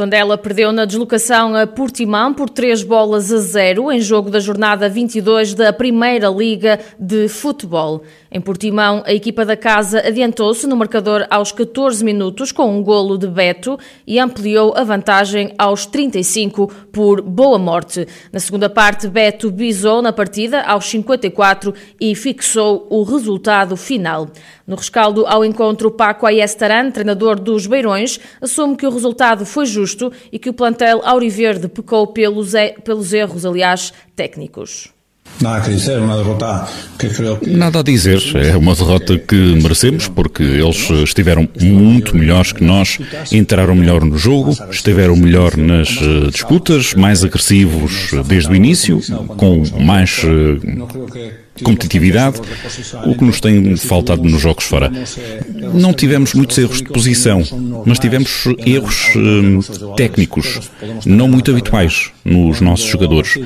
Tondela perdeu na deslocação a Portimão por 3 bolas a 0 em jogo da jornada 22 da Primeira Liga de Futebol. Em Portimão, a equipa da casa adiantou-se no marcador aos 14 minutos com um golo de Beto e ampliou a vantagem aos 35 por Boa Morte. Na segunda parte, Beto bisou na partida aos 54 e fixou o resultado final. No rescaldo ao encontro, Paco Ayestaran, treinador dos Beirões, assume que o resultado foi justo e que o plantel auriverde pecou pelos, pelos erros, aliás, técnicos. Nada a dizer, uma derrota que creio que... Nada a dizer, é uma derrota que merecemos porque eles estiveram muito melhores que nós, entraram melhor no jogo, estiveram melhor nas eh, disputas, mais agressivos desde o início, com mais eh, competitividade, o que nos tem faltado nos jogos fora. Não tivemos muitos erros de posição, mas tivemos erros eh, técnicos, não muito habituais nos nossos jogadores.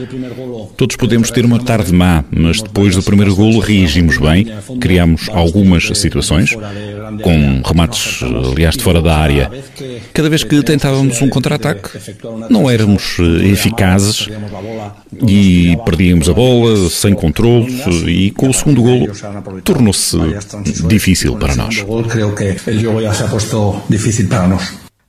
Todos podemos ter uma tarde má, mas depois do primeiro golo reagimos bem, criamos algumas situações, com remates, aliás, de fora da área. Cada vez que tentávamos um contra-ataque, não éramos eh, eficazes e perdíamos a bola sem controle e com o segundo golo tornou-se difícil para nós.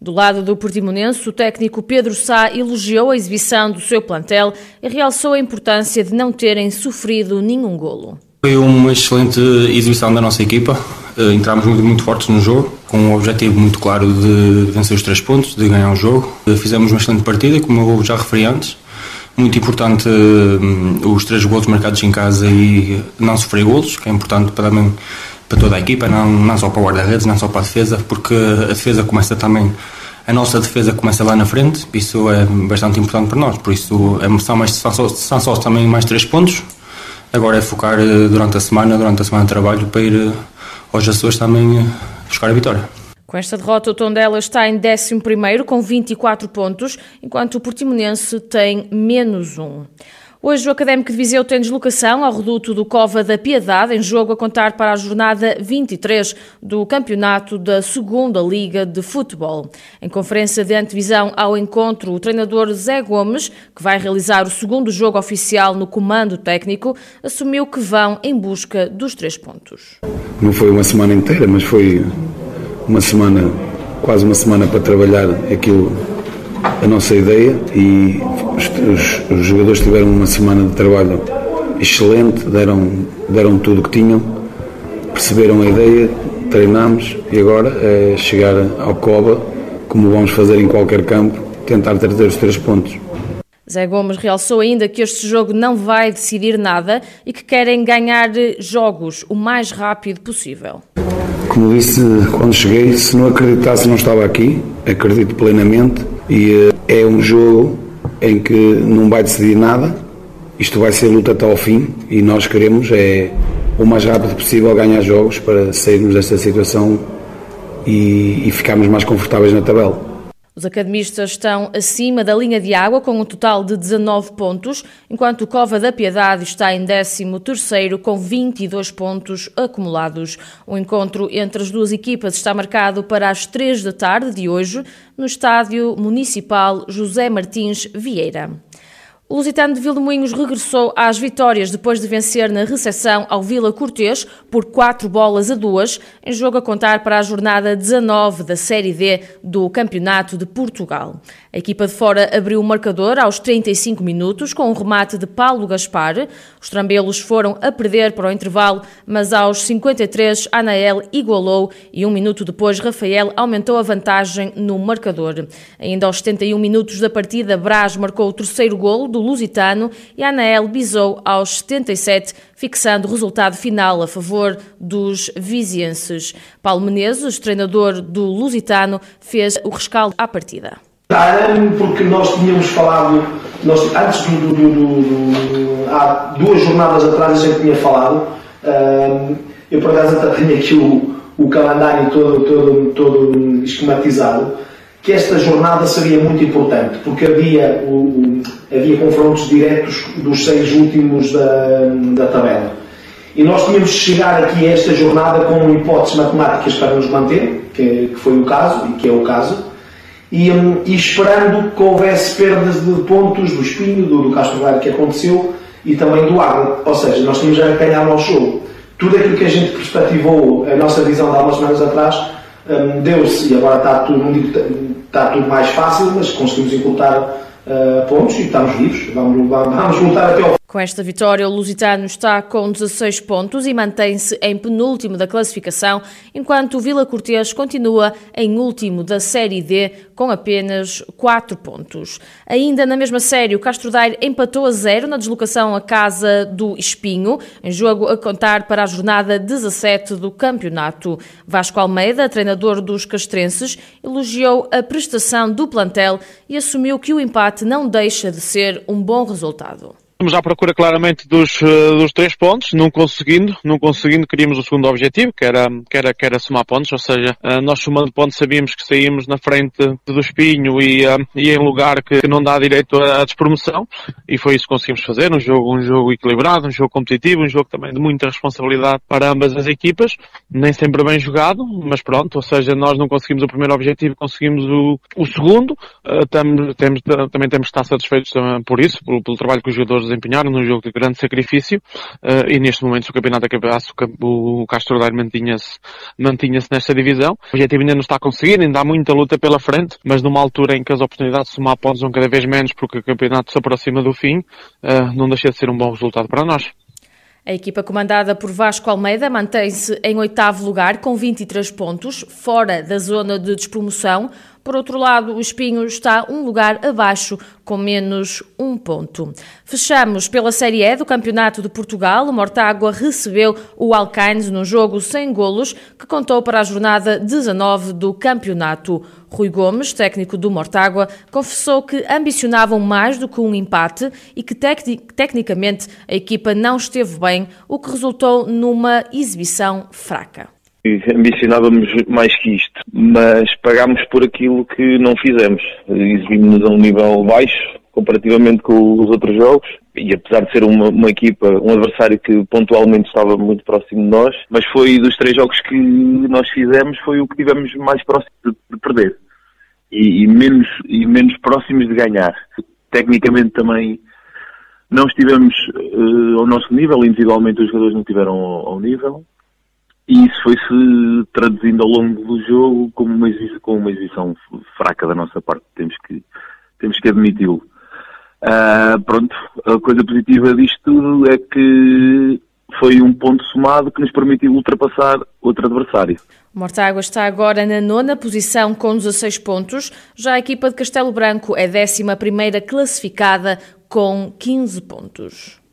Do lado do Portimonense, o técnico Pedro Sá elogiou a exibição do seu plantel e realçou a importância de não terem sofrido nenhum golo. Foi uma excelente exibição da nossa equipa. Eh, entramos muito, muito fortes no jogo, com um objetivo muito claro de vencer os três pontos, de ganhar o jogo. Eh, fizemos uma excelente partida, como eu já referi antes. Muito importante eh, os três golos marcados em casa e não sofrer golos, que é importante para, para toda a equipa, não, não só para o guarda-redes, não só para a defesa, porque a defesa começa também a nossa defesa começa lá na frente, isso é bastante importante para nós, por isso é, são, mais, são, só, são só também mais três pontos, Agora é focar eh, durante a semana, durante a semana de trabalho, para ir eh, aos Açores também eh, buscar a vitória. Com esta derrota, o Tondela está em 11 com 24 pontos, enquanto o Portimonense tem menos um. Hoje o Académico de Viseu tem deslocação ao reduto do Cova da Piedade, em jogo a contar para a jornada 23 do campeonato da Segunda Liga de Futebol. Em conferência de antevisão ao encontro, o treinador Zé Gomes, que vai realizar o segundo jogo oficial no comando técnico, assumiu que vão em busca dos três pontos. Não foi uma semana inteira, mas foi uma semana, quase uma semana para trabalhar aquilo a nossa ideia e os, os, jogadores tiveram uma semana de trabalho excelente, deram, deram tudo o que tinham, perceberam a ideia, treinámos e agora é chegar ao Coba, como vamos fazer em qualquer campo, tentar trazer os três pontos. Zé Gomes realçou ainda que este jogo não vai decidir nada e que querem ganhar jogos o mais rápido possível. Como disse quando cheguei, se não acreditasse não estava aqui, acredito plenamente. E eh, é um jogo em que não vai decidir nada, isto vai ser luta até ao fim. E nós queremos é o mais rápido possível ganhar jogos para sairmos desta situação e, e ficarmos mais confortáveis na tabela. Os academistas estão acima da linha de água com um total de 19 pontos, enquanto o Cova da Piedade está em 13º com 22 pontos acumulados. O encontro entre as duas equipas está marcado para as 3 da tarde de hoje no Estádio Municipal José Martins Vieira. O Lusitano de Vilmoinhos regressou às vitórias depois de vencer na recepção ao Vila Cortês por 4 bolas a 2, em jogo a contar para a jornada 19 da Série D do Campeonato de Portugal. A equipa de fora abriu o marcador aos 35 minutos com um remate de Paulo Gaspar. Os trambelos foram a perder para o intervalo, mas aos 53 Anael igualou e um minuto depois Rafael aumentou a vantagem no marcador. Ainda aos 71 minutos da partida, Brás marcou o terceiro golo do Lusitano e Anael bisou aos 77, fixando o resultado final a favor dos vizienses. Paulo Menezes, treinador do Lusitano, fez o rescaldo à partida. Porque nós tínhamos falado, nós, antes do, do, do, do, há duas jornadas atrás eu já tinha falado, eu por acaso até tenho aqui o, o calendário todo, todo, todo esquematizado, que esta jornada seria muito importante, porque havia, o, havia confrontos diretos dos seis últimos da, da tabela. E nós tínhamos de chegar aqui a esta jornada com hipóteses matemáticas para nos manter, que, que foi o caso e que é o caso, e, um, e, esperando que houvesse perdas de pontos do Espinho, do, do Castro Velho que aconteceu e também do Água. Ou seja, nós tínhamos a ganhar o nosso jogo. Tudo aquilo que a gente perspectivou, a nossa visão de há umas semanas atrás, um, deu-se e agora está tudo, não digo, está tudo mais fácil, mas conseguimos encurtar uh, pontos e estamos vivos. Vamos, vamos lutar até ao com esta vitória, o Lusitano está com 16 pontos e mantém-se em penúltimo da classificação, enquanto o Vila Cortês continua em último da Série D com apenas 4 pontos. Ainda na mesma série, o Castro Daire empatou a zero na deslocação à casa do Espinho, em jogo a contar para a jornada 17 do campeonato. Vasco Almeida, treinador dos castrenses, elogiou a prestação do plantel e assumiu que o empate não deixa de ser um bom resultado. Estamos à procura claramente dos, eh, dos três pontos, não conseguindo, não conseguindo, queríamos o segundo objetivo, que era, que era, que era somar pontos, ou seja, eh, nós somando pontos sabíamos que saímos na frente do Espinho e, eh, e em lugar que não dá direito à despromoção, e foi isso que conseguimos fazer, um jogo, um jogo equilibrado, um jogo competitivo, um jogo também de muita responsabilidade para ambas as equipas, nem sempre bem jogado, mas pronto, ou seja, nós não conseguimos o primeiro objetivo, conseguimos o, o segundo, temos, temos, também temos que estar satisfeitos por isso, pelo, pelo trabalho que os jogadores desempenharam num jogo de grande sacrifício uh, e neste momento se o campeonato acabasse o, o Castro Daire mantinha-se mantinha-se nesta divisão. O objetivo ainda não está conseguido, ainda há muita luta pela frente, mas numa altura em que as oportunidades de somar pontos são cada vez menos porque o campeonato se aproxima do fim, uh, não deixa de ser um bom resultado para nós. A equipa comandada por Vasco Almeida mantém-se em oitavo lugar com 23 pontos, fora da zona de despromoção. Por outro lado, o Espinho está um lugar abaixo, com menos um ponto. Fechamos pela Série E do Campeonato de Portugal. O Mortágua recebeu o Alcaines num jogo sem golos, que contou para a jornada 19 do campeonato. Rui Gomes, técnico do Mortágua, confessou que ambicionavam mais do que um empate e que tecnicamente a equipa não esteve bem, o que resultou numa exibição fraca ambicionávamos mais que isto, mas pagámos por aquilo que não fizemos. Exibimos-nos a um nível baixo comparativamente com os outros jogos e apesar de ser uma, uma, equipa, um adversário que pontualmente estava muito próximo de nós, mas foi dos três jogos que nós fizemos foi o que tivemos mais próximo de, de perder e, e, menos, e menos próximos de ganhar. Tecnicamente também não estivemos uh, ao nosso nível, individualmente os jogadores não estiveram ao, ao nível e isso foi-se traduzindo ao longo do jogo como uma, exibição, como uma exibição fraca da nossa parte. Temos que, temos que admiti-lo. Uh, pronto, a coisa positiva disto tudo é que foi um ponto somado que nos permitiu ultrapassar outro adversário. Mortágua está agora na nona posição com 16 pontos. Já a equipa de Castelo Branco é décima primeira classificada com 15 pontos.